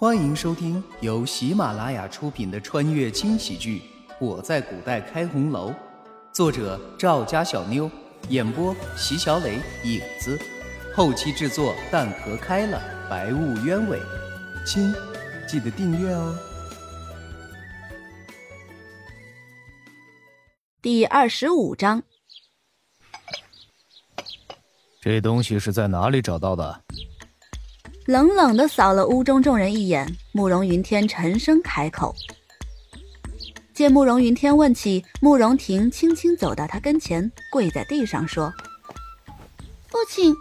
欢迎收听由喜马拉雅出品的穿越轻喜剧《我在古代开红楼》，作者赵家小妞，演播席小磊、影子，后期制作蛋壳开了，白雾鸢尾。亲，记得订阅哦。第二十五章，这东西是在哪里找到的？冷冷的扫了屋中众人一眼，慕容云天沉声开口。见慕容云天问起，慕容婷轻轻走到他跟前，跪在地上说：“父亲，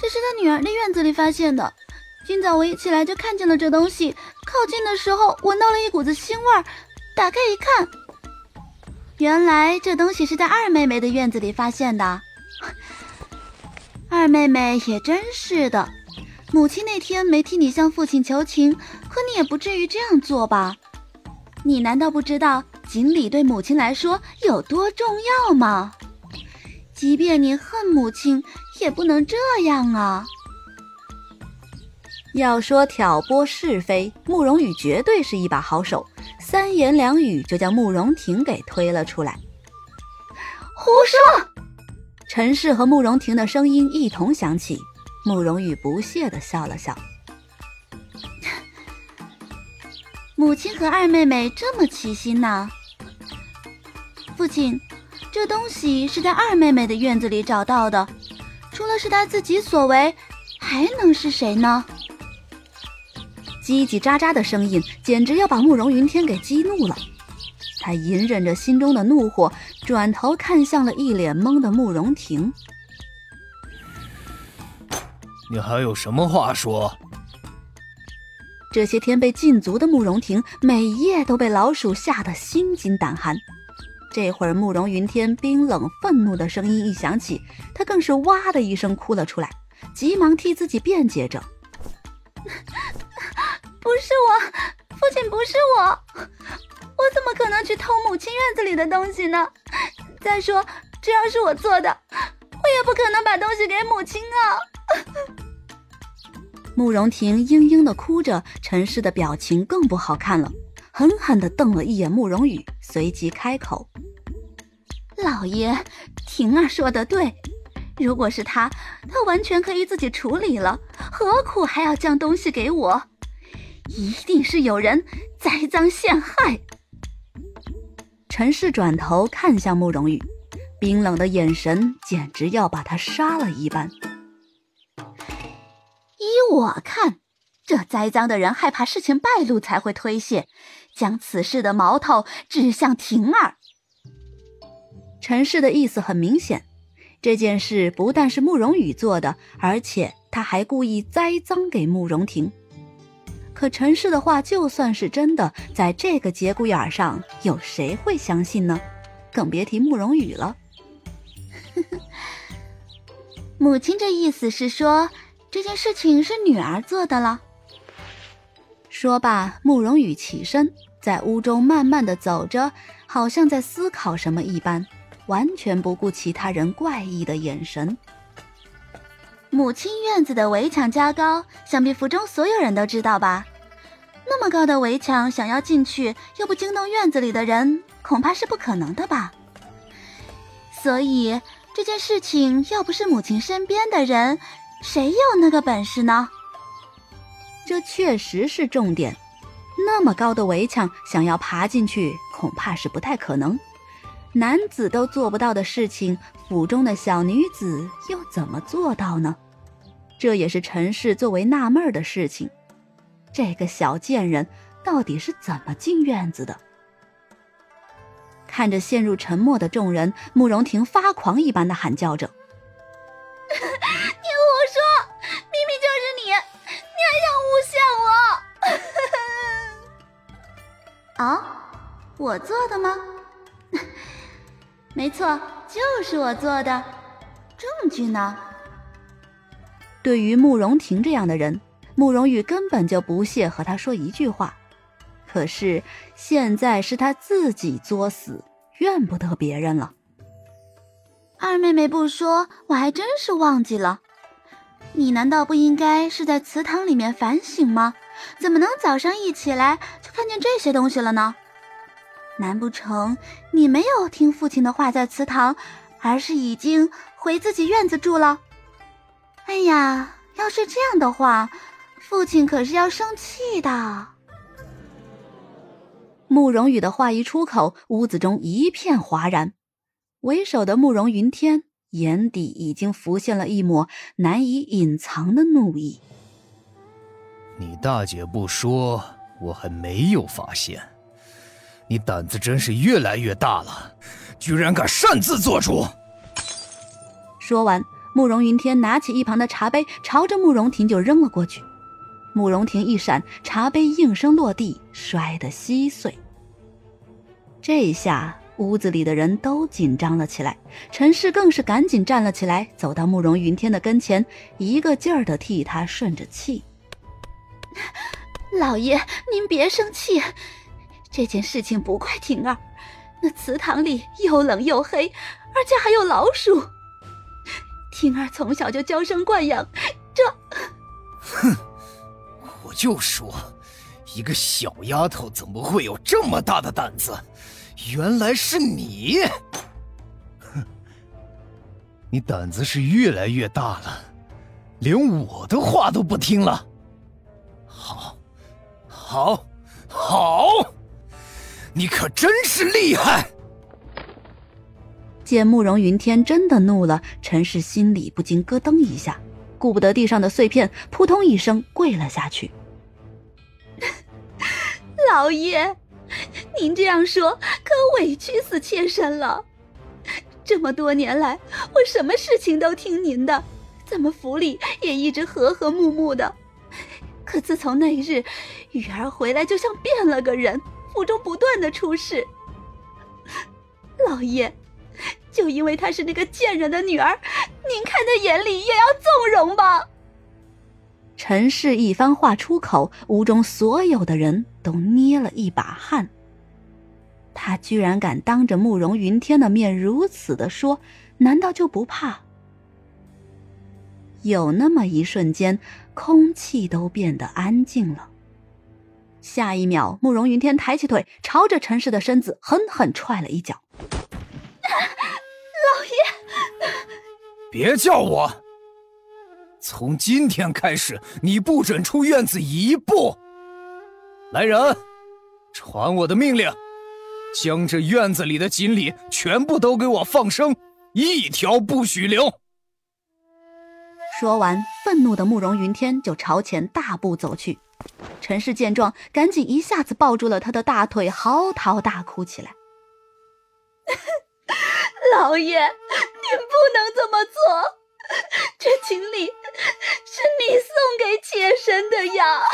这是他女儿的院子里发现的。今早我一起来就看见了这东西，靠近的时候闻到了一股子腥味儿，打开一看，原来这东西是在二妹妹的院子里发现的。二妹妹也真是的。”母亲那天没替你向父亲求情，可你也不至于这样做吧？你难道不知道锦鲤对母亲来说有多重要吗？即便你恨母亲，也不能这样啊！要说挑拨是非，慕容羽绝对是一把好手，三言两语就将慕容婷给推了出来。胡说！陈氏和慕容婷的声音一同响起。慕容羽不屑地笑了笑。母亲和二妹妹这么齐心呢？父亲，这东西是在二妹妹的院子里找到的，除了是她自己所为，还能是谁呢？叽叽喳喳的声音简直要把慕容云天给激怒了。他隐忍着心中的怒火，转头看向了一脸懵的慕容婷。你还有什么话说？这些天被禁足的慕容婷，每夜都被老鼠吓得心惊胆寒。这会儿，慕容云天冰冷愤怒的声音一响起，他更是哇的一声哭了出来，急忙替自己辩解着：“ 不是我，父亲不是我，我怎么可能去偷母亲院子里的东西呢？再说，这要是我做的，我也不可能把东西给母亲啊！” 慕容婷嘤嘤的哭着，陈氏的表情更不好看了，狠狠的瞪了一眼慕容羽，随即开口：“老爷，婷儿说的对，如果是他，他完全可以自己处理了，何苦还要将东西给我？一定是有人栽赃陷害。”陈氏转头看向慕容羽，冰冷的眼神简直要把他杀了一般。我看，这栽赃的人害怕事情败露，才会推卸，将此事的矛头指向婷儿。陈氏的意思很明显，这件事不但是慕容羽做的，而且他还故意栽赃给慕容婷。可陈氏的话就算是真的，在这个节骨眼上，有谁会相信呢？更别提慕容羽了。母亲这意思是说。这件事情是女儿做的了。说罢，慕容羽起身，在屋中慢慢的走着，好像在思考什么一般，完全不顾其他人怪异的眼神。母亲院子的围墙加高，想必府中所有人都知道吧？那么高的围墙，想要进去又不惊动院子里的人，恐怕是不可能的吧？所以这件事情要不是母亲身边的人。谁有那个本事呢？这确实是重点。那么高的围墙，想要爬进去，恐怕是不太可能。男子都做不到的事情，府中的小女子又怎么做到呢？这也是陈氏最为纳闷的事情。这个小贱人到底是怎么进院子的？看着陷入沉默的众人，慕容婷发狂一般的喊叫着。啊，我做的吗？没错，就是我做的。证据呢？对于慕容婷这样的人，慕容羽根本就不屑和他说一句话。可是现在是他自己作死，怨不得别人了。二妹妹不说，我还真是忘记了。你难道不应该是在祠堂里面反省吗？怎么能早上一起来就看见这些东西了呢？难不成你没有听父亲的话在祠堂，而是已经回自己院子住了？哎呀，要是这样的话，父亲可是要生气的。慕容羽的话一出口，屋子中一片哗然。为首的慕容云天眼底已经浮现了一抹难以隐藏的怒意。你大姐不说，我还没有发现。你胆子真是越来越大了，居然敢擅自做主！说完，慕容云天拿起一旁的茶杯，朝着慕容婷就扔了过去。慕容婷一闪，茶杯应声落地，摔得稀碎。这下屋子里的人都紧张了起来，陈氏更是赶紧站了起来，走到慕容云天的跟前，一个劲儿的替他顺着气。老爷，您别生气，这件事情不怪婷儿。那祠堂里又冷又黑，而且还有老鼠。婷儿从小就娇生惯养，这……哼，我就说，一个小丫头怎么会有这么大的胆子？原来是你！哼，你胆子是越来越大了，连我的话都不听了。好，好，好，你可真是厉害！见慕容云天真的怒了，陈氏心里不禁咯噔一下，顾不得地上的碎片，扑通一声跪了下去。老爷，您这样说可委屈死妾身了。这么多年来，我什么事情都听您的，咱们府里也一直和和睦睦的。可自从那日，雨儿回来就像变了个人，府中不断的出事。老爷，就因为她是那个贱人的女儿，您看在眼里也要纵容吧？陈氏一番话出口，屋中所有的人都捏了一把汗。他居然敢当着慕容云天的面如此的说，难道就不怕？有那么一瞬间，空气都变得安静了。下一秒，慕容云天抬起腿，朝着陈氏的身子狠狠踹了一脚。老爷，别叫我！从今天开始，你不准出院子一步。来人，传我的命令，将这院子里的锦鲤全部都给我放生，一条不许留。说完，愤怒的慕容云天就朝前大步走去。陈氏见状，赶紧一下子抱住了他的大腿，嚎啕大哭起来。老爷，您不能这么做，这锦鲤是你送给妾身的呀！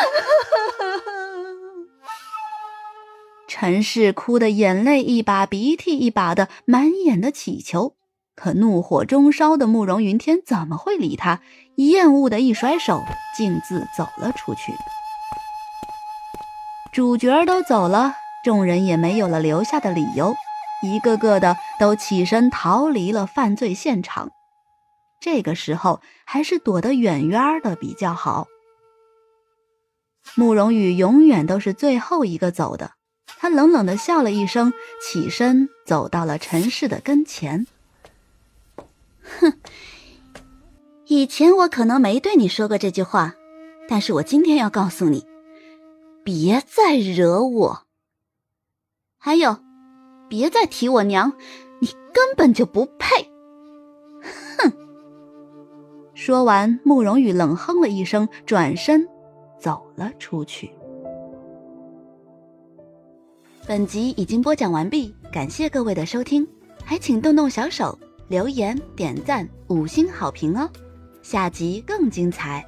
陈氏哭得眼泪一把鼻涕一把的，满眼的乞求。可怒火中烧的慕容云天怎么会理他？厌恶的一甩手，径自走了出去。主角都走了，众人也没有了留下的理由，一个个的都起身逃离了犯罪现场。这个时候，还是躲得远远的比较好。慕容羽永远都是最后一个走的，他冷冷的笑了一声，起身走到了陈氏的跟前。哼，以前我可能没对你说过这句话，但是我今天要告诉你，别再惹我。还有，别再提我娘，你根本就不配。哼！说完，慕容羽冷哼了一声，转身走了出去。本集已经播讲完毕，感谢各位的收听，还请动动小手。留言、点赞、五星好评哦！下集更精彩。